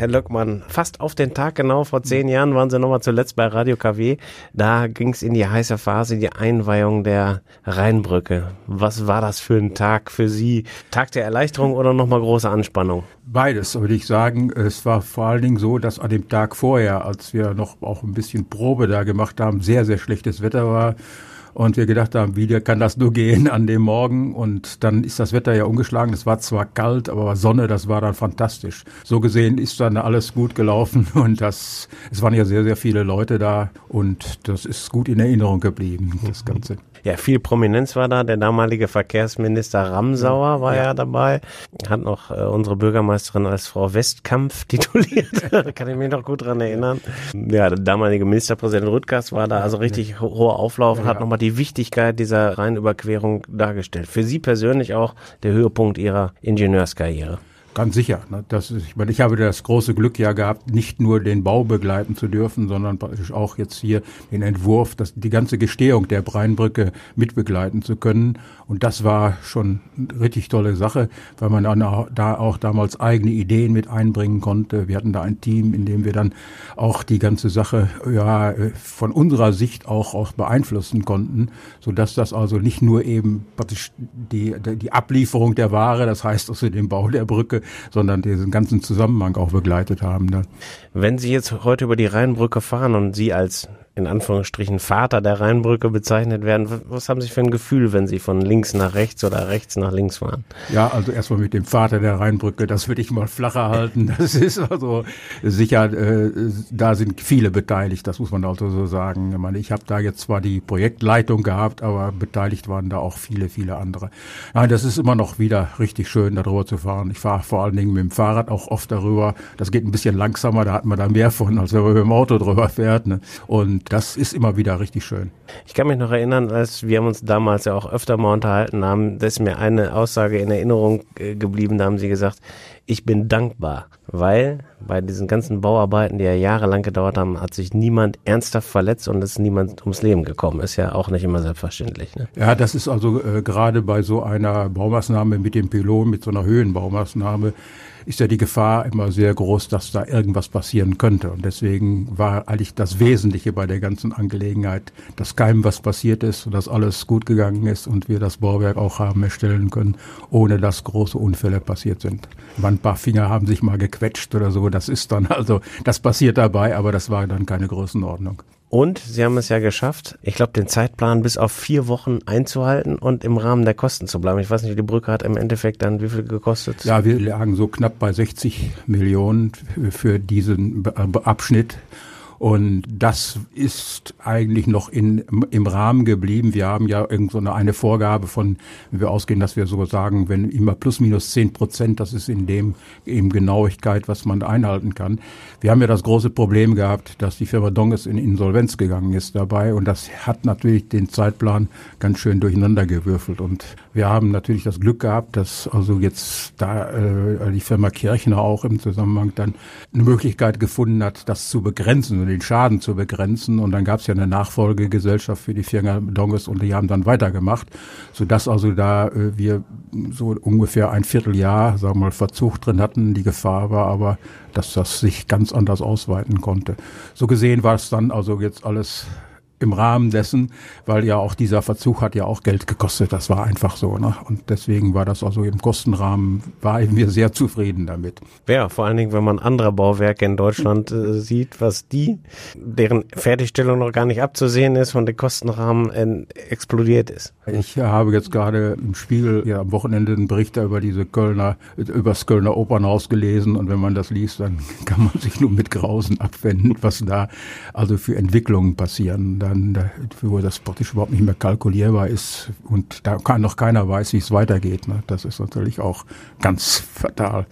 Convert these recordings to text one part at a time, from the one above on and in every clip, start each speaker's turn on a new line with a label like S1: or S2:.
S1: Herr Löckmann, fast auf den Tag genau, vor zehn Jahren waren Sie nochmal zuletzt bei Radio KW. Da ging es in die heiße Phase, die Einweihung der Rheinbrücke. Was war das für ein Tag für Sie? Tag der Erleichterung oder nochmal große Anspannung?
S2: Beides, würde ich sagen. Es war vor allen Dingen so, dass an dem Tag vorher, als wir noch auch ein bisschen Probe da gemacht haben, sehr, sehr schlechtes Wetter war und wir gedacht haben, wie kann das nur gehen an dem Morgen? Und dann ist das Wetter ja umgeschlagen. Es war zwar kalt, aber Sonne, das war dann fantastisch. So gesehen ist dann alles gut gelaufen und das, es waren ja sehr, sehr viele Leute da und das ist gut in Erinnerung geblieben, das Ganze.
S1: Ja, viel Prominenz war da. Der damalige Verkehrsminister Ramsauer war ja, ja dabei. Hat noch äh, unsere Bürgermeisterin als Frau Westkampf tituliert. Kann ich mich noch gut dran erinnern. Ja, der damalige Ministerpräsident Rüttgers war da also richtig hoher Auflauf und ja, hat nochmal die Wichtigkeit dieser Rheinüberquerung dargestellt. Für Sie persönlich auch der Höhepunkt Ihrer Ingenieurskarriere.
S2: Ganz sicher. Ne? Das ist, ich meine, ich habe das große Glück ja gehabt, nicht nur den Bau begleiten zu dürfen, sondern praktisch auch jetzt hier den Entwurf, das, die ganze Gestehung der Breinbrücke mitbegleiten zu können. Und das war schon eine richtig tolle Sache, weil man dann auch, da auch damals eigene Ideen mit einbringen konnte. Wir hatten da ein Team, in dem wir dann auch die ganze Sache ja von unserer Sicht auch, auch beeinflussen konnten, so dass das also nicht nur eben praktisch die, die Ablieferung der Ware, das heißt also den Bau der Brücke, sondern diesen ganzen Zusammenhang auch begleitet haben. Ne?
S1: Wenn Sie jetzt heute über die Rheinbrücke fahren und Sie als in Anführungsstrichen Vater der Rheinbrücke bezeichnet werden. Was haben Sie für ein Gefühl, wenn Sie von links nach rechts oder rechts nach links fahren?
S2: Ja, also erstmal mit dem Vater der Rheinbrücke, das würde ich mal flacher halten. Das ist also sicher, äh, da sind viele beteiligt, das muss man also so sagen. Ich, meine, ich habe da jetzt zwar die Projektleitung gehabt, aber beteiligt waren da auch viele, viele andere. Nein, das ist immer noch wieder richtig schön, darüber zu fahren. Ich fahre vor allen Dingen mit dem Fahrrad auch oft darüber. Das geht ein bisschen langsamer, da hat man da mehr von, als wenn man mit dem Auto drüber fährt. Ne? Und das ist immer wieder richtig schön.
S1: Ich kann mich noch erinnern, als wir haben uns damals ja auch öfter mal unterhalten haben, da ist mir eine Aussage in Erinnerung äh, geblieben, da haben sie gesagt, ich bin dankbar, weil bei diesen ganzen Bauarbeiten, die ja jahrelang gedauert haben, hat sich niemand ernsthaft verletzt und ist niemand ums Leben gekommen. Ist ja auch nicht immer selbstverständlich. Ne?
S2: Ja, das ist also äh, gerade bei so einer Baumaßnahme mit dem Pylon, mit so einer Höhenbaumaßnahme, ist ja die Gefahr immer sehr groß, dass da irgendwas passieren könnte. Und deswegen war eigentlich das Wesentliche bei der ganzen Angelegenheit, dass keinem was passiert ist und dass alles gut gegangen ist und wir das Bauwerk auch haben erstellen können, ohne dass große Unfälle passiert sind. ein paar Finger haben sich mal gequetscht oder so, das ist dann also, das passiert dabei, aber das war dann keine Größenordnung.
S1: Und sie haben es ja geschafft, ich glaube, den Zeitplan bis auf vier Wochen einzuhalten und im Rahmen der Kosten zu bleiben. Ich weiß nicht, die Brücke hat im Endeffekt dann wie viel gekostet?
S2: Ja, wir lagen so knapp bei 60 Millionen für diesen Abschnitt. Und das ist eigentlich noch in, im Rahmen geblieben. Wir haben ja irgend so eine, Vorgabe von, wenn wir ausgehen, dass wir so sagen, wenn immer plus minus zehn Prozent, das ist in dem eben Genauigkeit, was man einhalten kann. Wir haben ja das große Problem gehabt, dass die Firma Donges in Insolvenz gegangen ist dabei und das hat natürlich den Zeitplan ganz schön durcheinander gewürfelt und wir haben natürlich das Glück gehabt, dass also jetzt da äh, die Firma Kirchner auch im Zusammenhang dann eine Möglichkeit gefunden hat, das zu begrenzen den Schaden zu begrenzen. Und dann gab es ja eine Nachfolgegesellschaft für die Firma Donges und die haben dann weitergemacht, sodass also da äh, wir so ungefähr ein Vierteljahr, sagen wir mal, Verzug drin hatten. Die Gefahr war aber, dass das sich ganz anders ausweiten konnte. So gesehen war es dann also jetzt alles im Rahmen dessen, weil ja auch dieser Verzug hat ja auch Geld gekostet. Das war einfach so. Ne? Und deswegen war das also im Kostenrahmen, waren wir sehr zufrieden damit.
S1: Ja, vor allen Dingen, wenn man andere Bauwerke in Deutschland äh, sieht, was die, deren Fertigstellung noch gar nicht abzusehen ist und der Kostenrahmen äh, explodiert ist.
S2: Ich habe jetzt gerade im Spiegel ja, am Wochenende einen Bericht über diese Kölner, über das Kölner Opernhaus gelesen und wenn man das liest, dann kann man sich nur mit Grausen abwenden, was da also für Entwicklungen passieren. Da dann, wo das praktisch überhaupt nicht mehr kalkulierbar ist und da kann noch keiner weiß, wie es weitergeht. Ne? Das ist natürlich auch ganz fatal.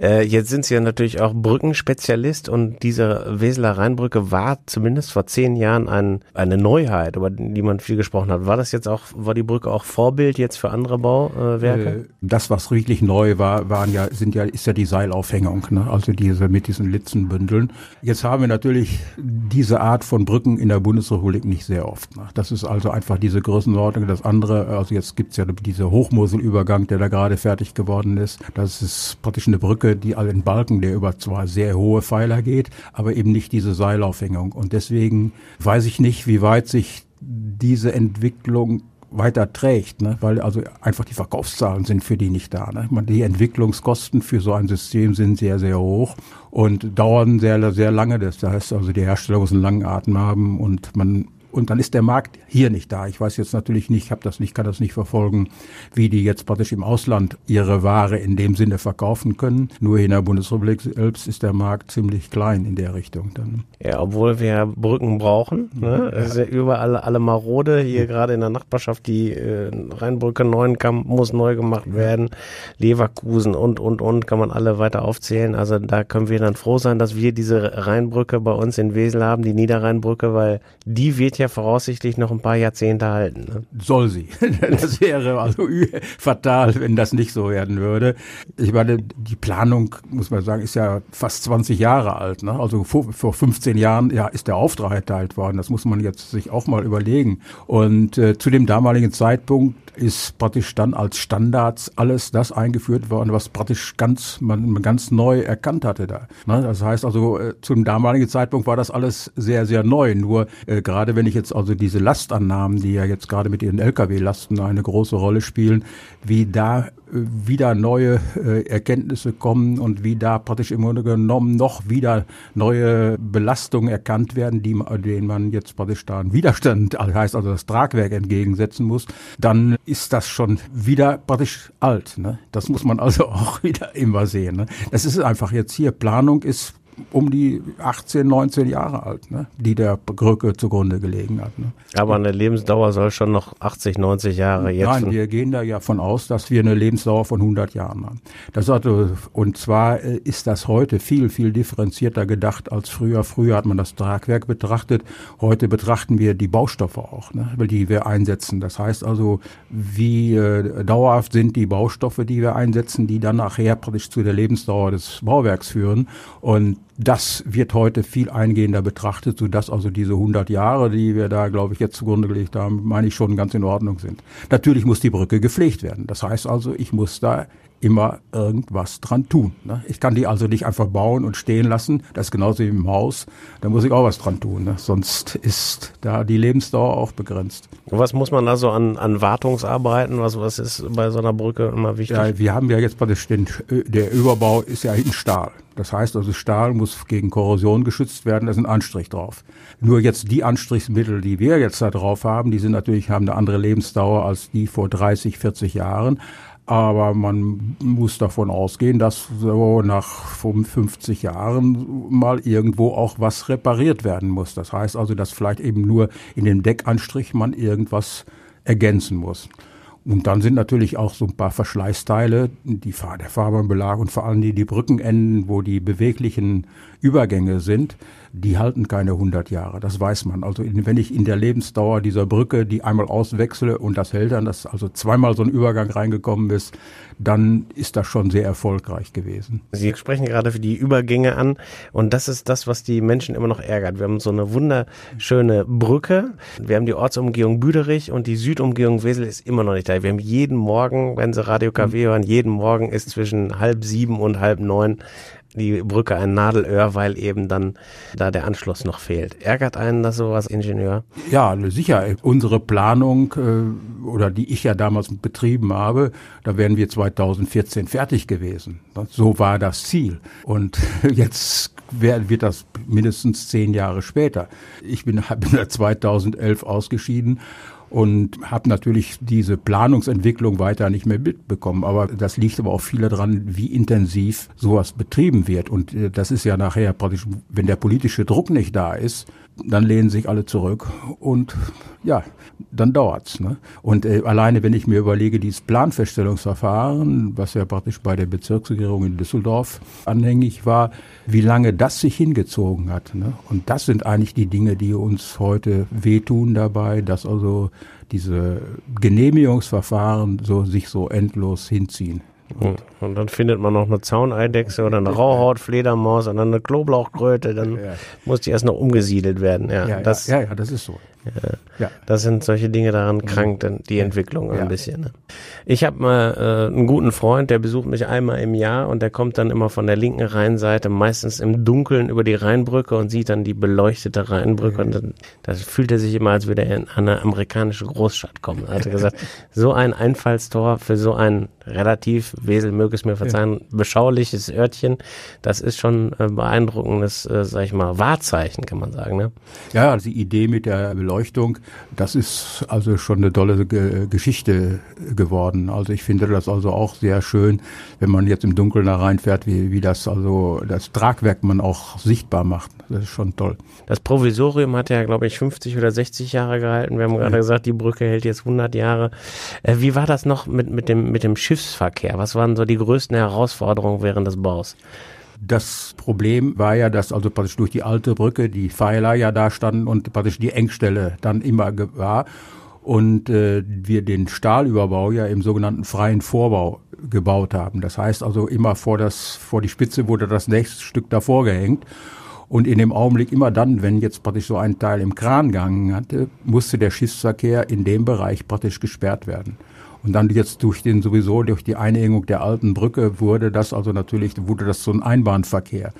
S1: Äh, jetzt sind Sie ja natürlich auch Brückenspezialist und diese Weseler Rheinbrücke war zumindest vor zehn Jahren ein, eine Neuheit, über die man viel gesprochen hat. War das jetzt auch, war die Brücke auch Vorbild jetzt für andere Bauwerke? Äh,
S2: das, was wirklich neu war, waren ja, sind ja, ist ja die Seilaufhängung, ne? also diese mit diesen Litzenbündeln. Jetzt haben wir natürlich diese Art von Brücken in der Bundesrepublik eigentlich sehr oft. Ne? Das ist also einfach diese Größenordnung. Das andere, also jetzt gibt's ja diese Hochmoselübergang, der da gerade fertig geworden ist. Das ist praktisch eine Brücke, die allen Balken, der über zwar sehr hohe Pfeiler geht, aber eben nicht diese Seilaufhängung. Und deswegen weiß ich nicht, wie weit sich diese Entwicklung weiter trägt, ne? weil also einfach die Verkaufszahlen sind für die nicht da. Ne? Die Entwicklungskosten für so ein System sind sehr, sehr hoch und dauern sehr, sehr lange. Das heißt also, die Hersteller müssen einen langen Atem haben und man und dann ist der Markt hier nicht da. Ich weiß jetzt natürlich nicht, habe das nicht, kann das nicht verfolgen, wie die jetzt praktisch im Ausland ihre Ware in dem Sinne verkaufen können. Nur in der Bundesrepublik selbst ist der Markt ziemlich klein in der Richtung. Dann.
S1: Ja, obwohl wir Brücken brauchen. Ne? Es ist ja überall alle marode. Hier gerade in der Nachbarschaft die äh, Rheinbrücke Neuenkamp muss neu gemacht werden. Leverkusen und und und kann man alle weiter aufzählen. Also da können wir dann froh sein, dass wir diese Rheinbrücke bei uns in Wesel haben, die Niederrheinbrücke, weil die wird ja ja voraussichtlich noch ein paar Jahrzehnte halten. Ne?
S2: Soll sie. Das wäre also fatal, wenn das nicht so werden würde. Ich meine, die Planung, muss man sagen, ist ja fast 20 Jahre alt. Ne? Also vor, vor 15 Jahren ja, ist der Auftrag erteilt worden. Das muss man jetzt sich auch mal überlegen. Und äh, zu dem damaligen Zeitpunkt ist praktisch dann als Standards alles das eingeführt worden, was praktisch ganz, man ganz neu erkannt hatte da. Ne? Das heißt also, äh, zum damaligen Zeitpunkt war das alles sehr, sehr neu. Nur äh, gerade wenn ich jetzt also diese Lastannahmen, die ja jetzt gerade mit ihren Lkw-Lasten eine große Rolle spielen, wie da wieder neue äh, Erkenntnisse kommen und wie da praktisch im Grunde genommen noch wieder neue Belastungen erkannt werden, die, denen man jetzt praktisch da einen Widerstand, also heißt also das Tragwerk entgegensetzen muss, dann ist das schon wieder praktisch alt. Ne? Das muss man also auch wieder immer sehen. Ne? Das ist einfach jetzt hier, Planung ist um die 18, 19 Jahre alt, ne, die der Brücke zugrunde gelegen hat. Ne.
S1: Aber eine Lebensdauer soll schon noch 80, 90 Jahre jetzt.
S2: Nein, wir gehen da ja von aus, dass wir eine Lebensdauer von 100 Jahren haben. Das also, und zwar äh, ist das heute viel, viel differenzierter gedacht als früher. Früher hat man das Tragwerk betrachtet. Heute betrachten wir die Baustoffe auch, ne, die wir einsetzen. Das heißt also, wie äh, dauerhaft sind die Baustoffe, die wir einsetzen, die dann nachher praktisch zu der Lebensdauer des Bauwerks führen. Und das wird heute viel eingehender betrachtet, sodass also diese 100 Jahre, die wir da, glaube ich, jetzt zugrunde gelegt haben, meine ich schon ganz in Ordnung sind. Natürlich muss die Brücke gepflegt werden. Das heißt also, ich muss da immer irgendwas dran tun. Ne? Ich kann die also nicht einfach bauen und stehen lassen. Das ist genauso wie im Haus. Da muss ich auch was dran tun. Ne? Sonst ist da die Lebensdauer auch begrenzt.
S1: Was muss man da so an, an Wartungsarbeiten? Was, was ist bei so einer Brücke immer wichtig?
S2: Ja, wir haben ja jetzt bei den, der Überbau ist ja in Stahl. Das heißt also, Stahl muss gegen Korrosion geschützt werden. Da ist ein Anstrich drauf. Nur jetzt die Anstrichsmittel, die wir jetzt da drauf haben, die sind natürlich, haben eine andere Lebensdauer als die vor 30, 40 Jahren. Aber man muss davon ausgehen, dass so nach 55 Jahren mal irgendwo auch was repariert werden muss. Das heißt also, dass vielleicht eben nur in dem Deckanstrich man irgendwas ergänzen muss. Und dann sind natürlich auch so ein paar Verschleißteile, die, der Fahrbahnbelag und vor allem die, die Brückenenden, wo die beweglichen Übergänge sind, die halten keine 100 Jahre. Das weiß man. Also wenn ich in der Lebensdauer dieser Brücke die einmal auswechsle und das hält dann, dass also zweimal so ein Übergang reingekommen ist, dann ist das schon sehr erfolgreich gewesen.
S1: Sie sprechen gerade für die Übergänge an und das ist das, was die Menschen immer noch ärgert. Wir haben so eine wunderschöne Brücke. Wir haben die Ortsumgehung Büderich und die Südumgehung Wesel ist immer noch nicht da. Wir haben jeden Morgen, wenn Sie Radio KW hören, jeden Morgen ist zwischen halb sieben und halb neun die Brücke ein Nadelöhr, weil eben dann da der Anschluss noch fehlt. Ärgert einen das sowas, Ingenieur?
S2: Ja, sicher. Unsere Planung äh, oder die ich ja damals betrieben habe, da wären wir 2014 fertig gewesen. So war das Ziel. Und jetzt wird das mindestens zehn Jahre später. Ich bin, bin 2011 ausgeschieden und habe natürlich diese Planungsentwicklung weiter nicht mehr mitbekommen. Aber das liegt aber auch viel daran, wie intensiv sowas betrieben wird. Und äh, das ist ja nachher praktisch, wenn der politische Druck nicht da ist, dann lehnen sich alle zurück und ja, dann dauert's. Ne? Und äh, alleine, wenn ich mir überlege, dieses Planfeststellungsverfahren, was ja praktisch bei der Bezirksregierung in Düsseldorf anhängig war, wie lange das sich hingezogen hat. Ne? Und das sind eigentlich die Dinge, die uns heute wehtun dabei, dass also diese Genehmigungsverfahren so sich so endlos hinziehen.
S1: Und, und dann findet man noch eine Zauneidechse oder eine Rauhautfledermaus und dann eine Knoblauchkröte, dann ja. muss die erst noch umgesiedelt werden. Ja,
S2: ja,
S1: das,
S2: ja, ja, das ist so.
S1: Ja. Das sind solche Dinge, daran mhm. krankt die Entwicklung ein bisschen. Ne? Ich habe mal äh, einen guten Freund, der besucht mich einmal im Jahr und der kommt dann immer von der linken Rheinseite, meistens im Dunkeln über die Rheinbrücke und sieht dann die beleuchtete Rheinbrücke und dann das fühlt er sich immer, als würde er in eine amerikanische Großstadt kommen. Er hat gesagt, so ein Einfallstor für so ein relativ, Wesel möge es mir verzeihen, beschauliches Örtchen, das ist schon äh, beeindruckendes, äh, sag ich mal, Wahrzeichen, kann man sagen. Ne?
S2: Ja, also die Idee mit der Beleuchtung Beleuchtung, das ist also schon eine tolle Ge Geschichte geworden. Also ich finde das also auch sehr schön, wenn man jetzt im Dunkeln da reinfährt, wie, wie das also das Tragwerk man auch sichtbar macht. Das ist schon toll.
S1: Das Provisorium hat ja, glaube ich, 50 oder 60 Jahre gehalten. Wir haben gerade ja. gesagt, die Brücke hält jetzt 100 Jahre. Äh, wie war das noch mit, mit, dem, mit dem Schiffsverkehr? Was waren so die größten Herausforderungen während des Baus?
S2: Das Problem war ja, dass also praktisch durch die alte Brücke die Pfeiler ja da standen und praktisch die Engstelle dann immer war und äh, wir den Stahlüberbau ja im sogenannten freien Vorbau gebaut haben. Das heißt also immer vor das vor die Spitze wurde das nächste Stück davor gehängt und in dem Augenblick immer dann, wenn jetzt praktisch so ein Teil im Kran gehangen hatte, musste der Schiffsverkehr in dem Bereich praktisch gesperrt werden. Und dann jetzt durch den sowieso durch die Einengung der alten Brücke wurde das also natürlich wurde das so ein Einbahnverkehr.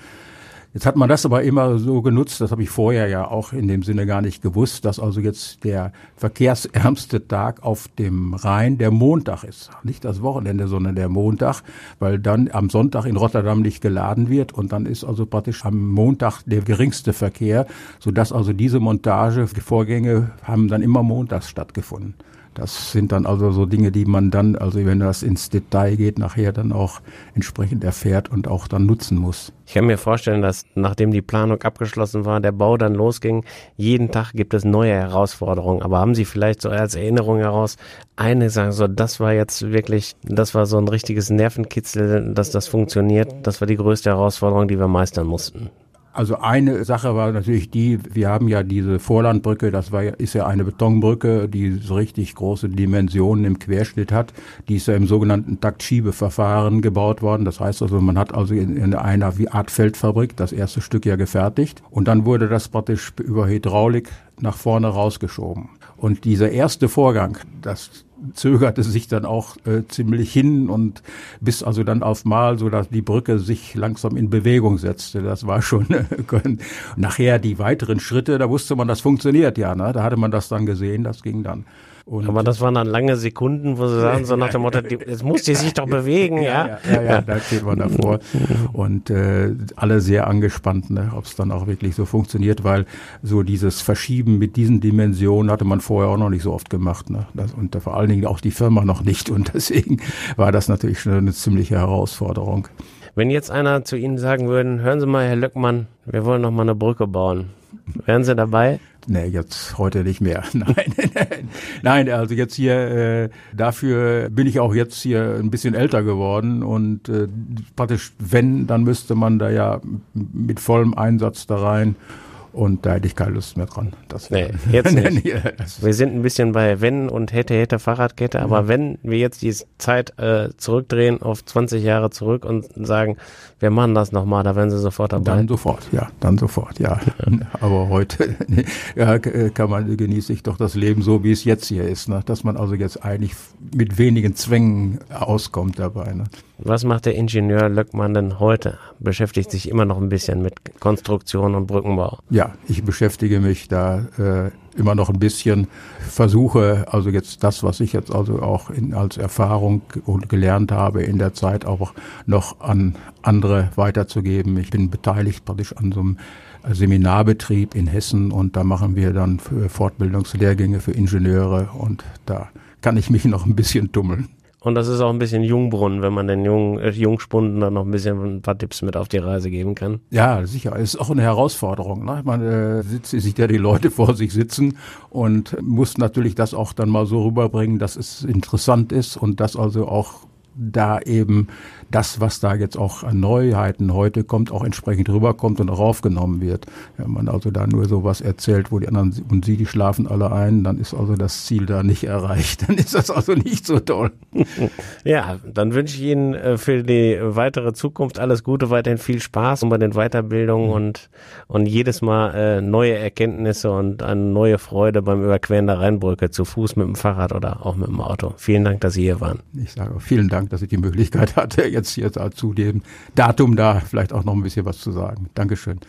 S2: Jetzt hat man das aber immer so genutzt, das habe ich vorher ja auch in dem Sinne gar nicht gewusst, dass also jetzt der verkehrsärmste Tag auf dem Rhein der Montag ist. Nicht das Wochenende, sondern der Montag, weil dann am Sonntag in Rotterdam nicht geladen wird und dann ist also praktisch am Montag der geringste Verkehr, sodass also diese Montagevorgänge haben dann immer montags stattgefunden. Das sind dann also so Dinge, die man dann, also wenn das ins Detail geht, nachher dann auch entsprechend erfährt und auch dann nutzen muss.
S1: Ich kann mir vorstellen, dass nachdem die Planung abgeschlossen war, der Bau dann losging, jeden Tag gibt es neue Herausforderungen. Aber haben Sie vielleicht so als Erinnerung heraus eine sagen, so das war jetzt wirklich, das war so ein richtiges Nervenkitzel, dass das funktioniert. Das war die größte Herausforderung, die wir meistern mussten.
S2: Also eine Sache war natürlich die, wir haben ja diese Vorlandbrücke, das war, ist ja eine Betonbrücke, die so richtig große Dimensionen im Querschnitt hat. Die ist ja im sogenannten Taktschiebeverfahren gebaut worden. Das heißt also, man hat also in, in einer Art Feldfabrik das erste Stück ja gefertigt. Und dann wurde das praktisch über Hydraulik nach vorne rausgeschoben. Und dieser erste Vorgang, das zögerte sich dann auch äh, ziemlich hin und bis also dann auf Mal, so dass die Brücke sich langsam in Bewegung setzte. Das war schon äh, nachher die weiteren Schritte, da wusste man, das funktioniert ja. Ne? Da hatte man das dann gesehen, das ging dann.
S1: Und Aber das waren dann lange Sekunden, wo sie sagen, so nach dem Motto, jetzt muss die sich doch bewegen, ja?
S2: Ja, ja, ja, da steht man davor. Und äh, alle sehr angespannt, ne, ob es dann auch wirklich so funktioniert, weil so dieses Verschieben mit diesen Dimensionen hatte man vorher auch noch nicht so oft gemacht. Ne? Das, und vor allen Dingen auch die Firma noch nicht. Und deswegen war das natürlich schon eine ziemliche Herausforderung.
S1: Wenn jetzt einer zu Ihnen sagen würde, hören Sie mal, Herr Löckmann, wir wollen noch mal eine Brücke bauen. Wären Sie dabei?
S2: Nee, jetzt heute nicht mehr. Nein, nein, also jetzt hier, äh, dafür bin ich auch jetzt hier ein bisschen älter geworden und äh, praktisch, wenn, dann müsste man da ja mit vollem Einsatz da rein und da hätte ich keine Lust mehr dran.
S1: Das nee, jetzt nicht. wir sind ein bisschen bei wenn und hätte, hätte Fahrradkette, aber mhm. wenn wir jetzt die Zeit äh, zurückdrehen auf 20 Jahre zurück und sagen, wir machen das nochmal, da wären Sie sofort dabei.
S2: Dann sofort, ja, dann sofort, ja. ja. Aber heute ja, kann man, genieße ich doch das Leben so, wie es jetzt hier ist, ne? dass man also jetzt eigentlich mit wenigen Zwängen auskommt dabei. Ne?
S1: Was macht der Ingenieur Löckmann denn heute? Beschäftigt sich immer noch ein bisschen mit Konstruktion und Brückenbau?
S2: Ja, ich beschäftige mich da äh, immer noch ein bisschen, versuche also jetzt das, was ich jetzt also auch in, als Erfahrung und gelernt habe in der Zeit auch noch an andere weiterzugeben. Ich bin beteiligt praktisch an so einem Seminarbetrieb in Hessen und da machen wir dann Fortbildungslehrgänge für Ingenieure und da kann ich mich noch ein bisschen tummeln.
S1: Und das ist auch ein bisschen Jungbrunnen, wenn man den jungen äh, Jungspunden dann noch ein bisschen ein paar Tipps mit auf die Reise geben kann.
S2: Ja, sicher. Ist auch eine Herausforderung. Ne? Man äh, sitzt, sieht ja die Leute vor sich sitzen und muss natürlich das auch dann mal so rüberbringen, dass es interessant ist und dass also auch da eben das, was da jetzt auch an Neuheiten heute kommt, auch entsprechend rüberkommt und auch aufgenommen wird. Wenn man also da nur sowas erzählt, wo die anderen und sie, die schlafen alle ein, dann ist also das Ziel da nicht erreicht. Dann ist das also nicht so toll.
S1: Ja, dann wünsche ich Ihnen äh, für die weitere Zukunft alles Gute, weiterhin viel Spaß bei den Weiterbildungen mhm. und, und jedes Mal äh, neue Erkenntnisse und eine neue Freude beim Überqueren der Rheinbrücke zu Fuß mit dem Fahrrad oder auch mit dem Auto. Vielen Dank, dass Sie hier waren.
S2: Ich sage vielen Dank, dass ich die Möglichkeit hatte, jetzt hier zu dem Datum da vielleicht auch noch ein bisschen was zu sagen. Dankeschön.